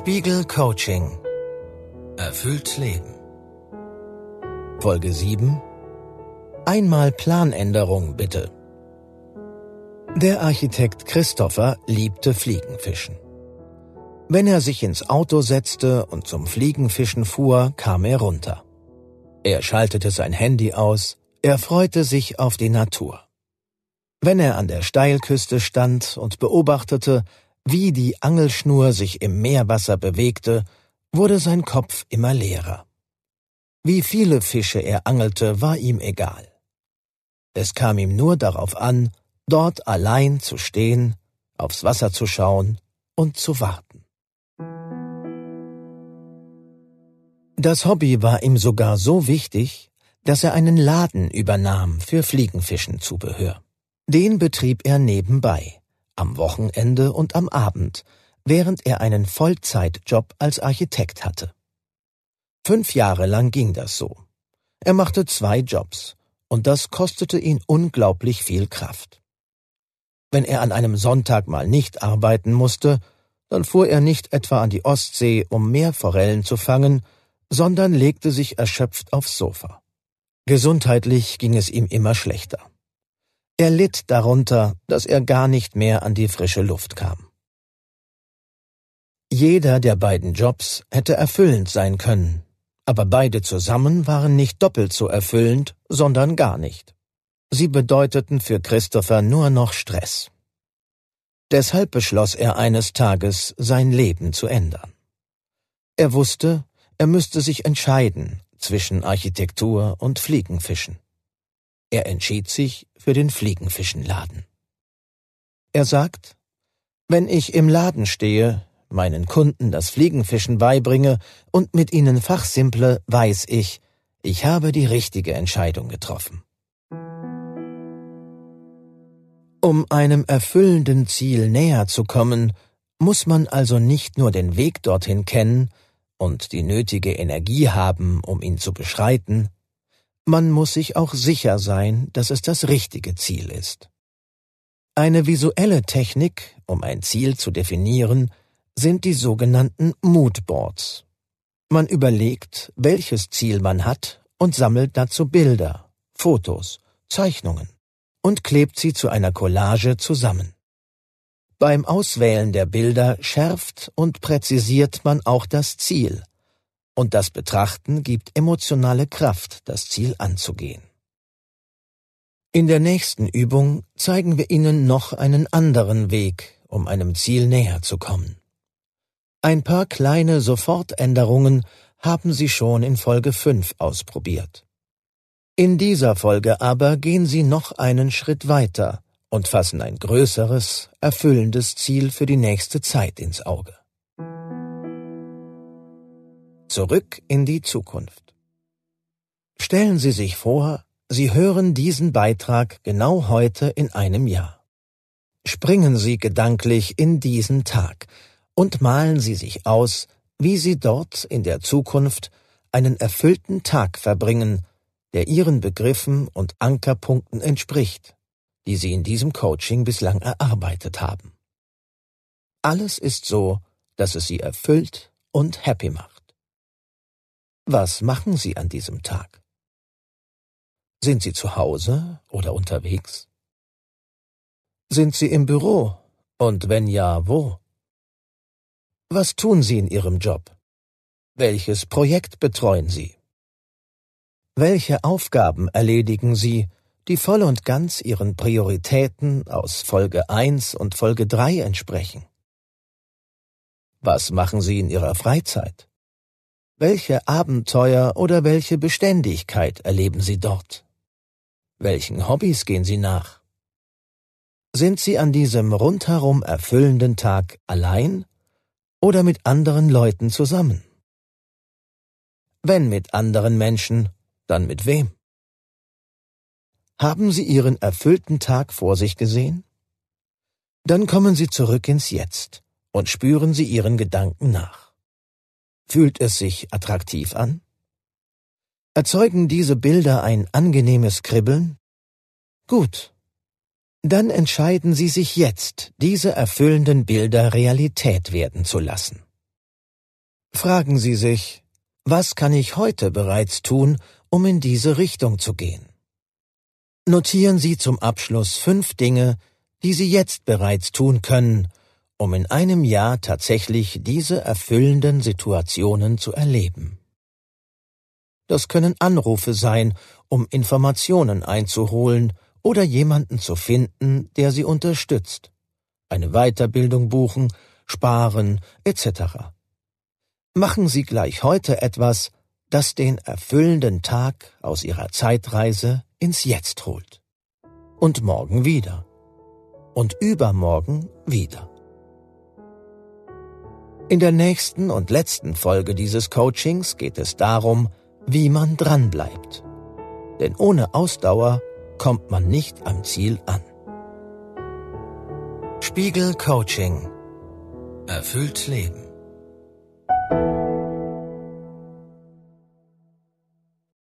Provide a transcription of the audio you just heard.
Spiegel Coaching. Erfüllt Leben. Folge 7. Einmal Planänderung bitte. Der Architekt Christopher liebte Fliegenfischen. Wenn er sich ins Auto setzte und zum Fliegenfischen fuhr, kam er runter. Er schaltete sein Handy aus, er freute sich auf die Natur. Wenn er an der Steilküste stand und beobachtete, wie die Angelschnur sich im Meerwasser bewegte, wurde sein Kopf immer leerer. Wie viele Fische er angelte, war ihm egal. Es kam ihm nur darauf an, dort allein zu stehen, aufs Wasser zu schauen und zu warten. Das Hobby war ihm sogar so wichtig, dass er einen Laden übernahm für Fliegenfischenzubehör. Den betrieb er nebenbei am Wochenende und am Abend, während er einen Vollzeitjob als Architekt hatte. Fünf Jahre lang ging das so. Er machte zwei Jobs, und das kostete ihn unglaublich viel Kraft. Wenn er an einem Sonntag mal nicht arbeiten musste, dann fuhr er nicht etwa an die Ostsee, um Meerforellen zu fangen, sondern legte sich erschöpft aufs Sofa. Gesundheitlich ging es ihm immer schlechter. Er litt darunter, dass er gar nicht mehr an die frische Luft kam. Jeder der beiden Jobs hätte erfüllend sein können, aber beide zusammen waren nicht doppelt so erfüllend, sondern gar nicht. Sie bedeuteten für Christopher nur noch Stress. Deshalb beschloss er eines Tages, sein Leben zu ändern. Er wusste, er müsste sich entscheiden zwischen Architektur und Fliegenfischen. Er entschied sich für den Fliegenfischenladen. Er sagt, wenn ich im Laden stehe, meinen Kunden das Fliegenfischen beibringe und mit ihnen fachsimple, weiß ich, ich habe die richtige Entscheidung getroffen. Um einem erfüllenden Ziel näher zu kommen, muss man also nicht nur den Weg dorthin kennen und die nötige Energie haben, um ihn zu beschreiten, man muss sich auch sicher sein, dass es das richtige Ziel ist. Eine visuelle Technik, um ein Ziel zu definieren, sind die sogenannten Moodboards. Man überlegt, welches Ziel man hat und sammelt dazu Bilder, Fotos, Zeichnungen und klebt sie zu einer Collage zusammen. Beim Auswählen der Bilder schärft und präzisiert man auch das Ziel, und das Betrachten gibt emotionale Kraft, das Ziel anzugehen. In der nächsten Übung zeigen wir Ihnen noch einen anderen Weg, um einem Ziel näher zu kommen. Ein paar kleine Sofortänderungen haben Sie schon in Folge 5 ausprobiert. In dieser Folge aber gehen Sie noch einen Schritt weiter und fassen ein größeres, erfüllendes Ziel für die nächste Zeit ins Auge. Zurück in die Zukunft. Stellen Sie sich vor, Sie hören diesen Beitrag genau heute in einem Jahr. Springen Sie gedanklich in diesen Tag und malen Sie sich aus, wie Sie dort in der Zukunft einen erfüllten Tag verbringen, der Ihren Begriffen und Ankerpunkten entspricht, die Sie in diesem Coaching bislang erarbeitet haben. Alles ist so, dass es Sie erfüllt und happy macht. Was machen Sie an diesem Tag? Sind Sie zu Hause oder unterwegs? Sind Sie im Büro? Und wenn ja, wo? Was tun Sie in Ihrem Job? Welches Projekt betreuen Sie? Welche Aufgaben erledigen Sie, die voll und ganz Ihren Prioritäten aus Folge 1 und Folge 3 entsprechen? Was machen Sie in Ihrer Freizeit? Welche Abenteuer oder welche Beständigkeit erleben Sie dort? Welchen Hobbys gehen Sie nach? Sind Sie an diesem rundherum erfüllenden Tag allein oder mit anderen Leuten zusammen? Wenn mit anderen Menschen, dann mit wem? Haben Sie Ihren erfüllten Tag vor sich gesehen? Dann kommen Sie zurück ins Jetzt und spüren Sie Ihren Gedanken nach. Fühlt es sich attraktiv an? Erzeugen diese Bilder ein angenehmes Kribbeln? Gut. Dann entscheiden Sie sich jetzt, diese erfüllenden Bilder Realität werden zu lassen. Fragen Sie sich, was kann ich heute bereits tun, um in diese Richtung zu gehen? Notieren Sie zum Abschluss fünf Dinge, die Sie jetzt bereits tun können, um in einem Jahr tatsächlich diese erfüllenden Situationen zu erleben. Das können Anrufe sein, um Informationen einzuholen oder jemanden zu finden, der Sie unterstützt, eine Weiterbildung buchen, sparen etc. Machen Sie gleich heute etwas, das den erfüllenden Tag aus Ihrer Zeitreise ins Jetzt holt. Und morgen wieder. Und übermorgen wieder. In der nächsten und letzten Folge dieses Coachings geht es darum, wie man dranbleibt. Denn ohne Ausdauer kommt man nicht am Ziel an. Spiegel Coaching. Erfüllt Leben.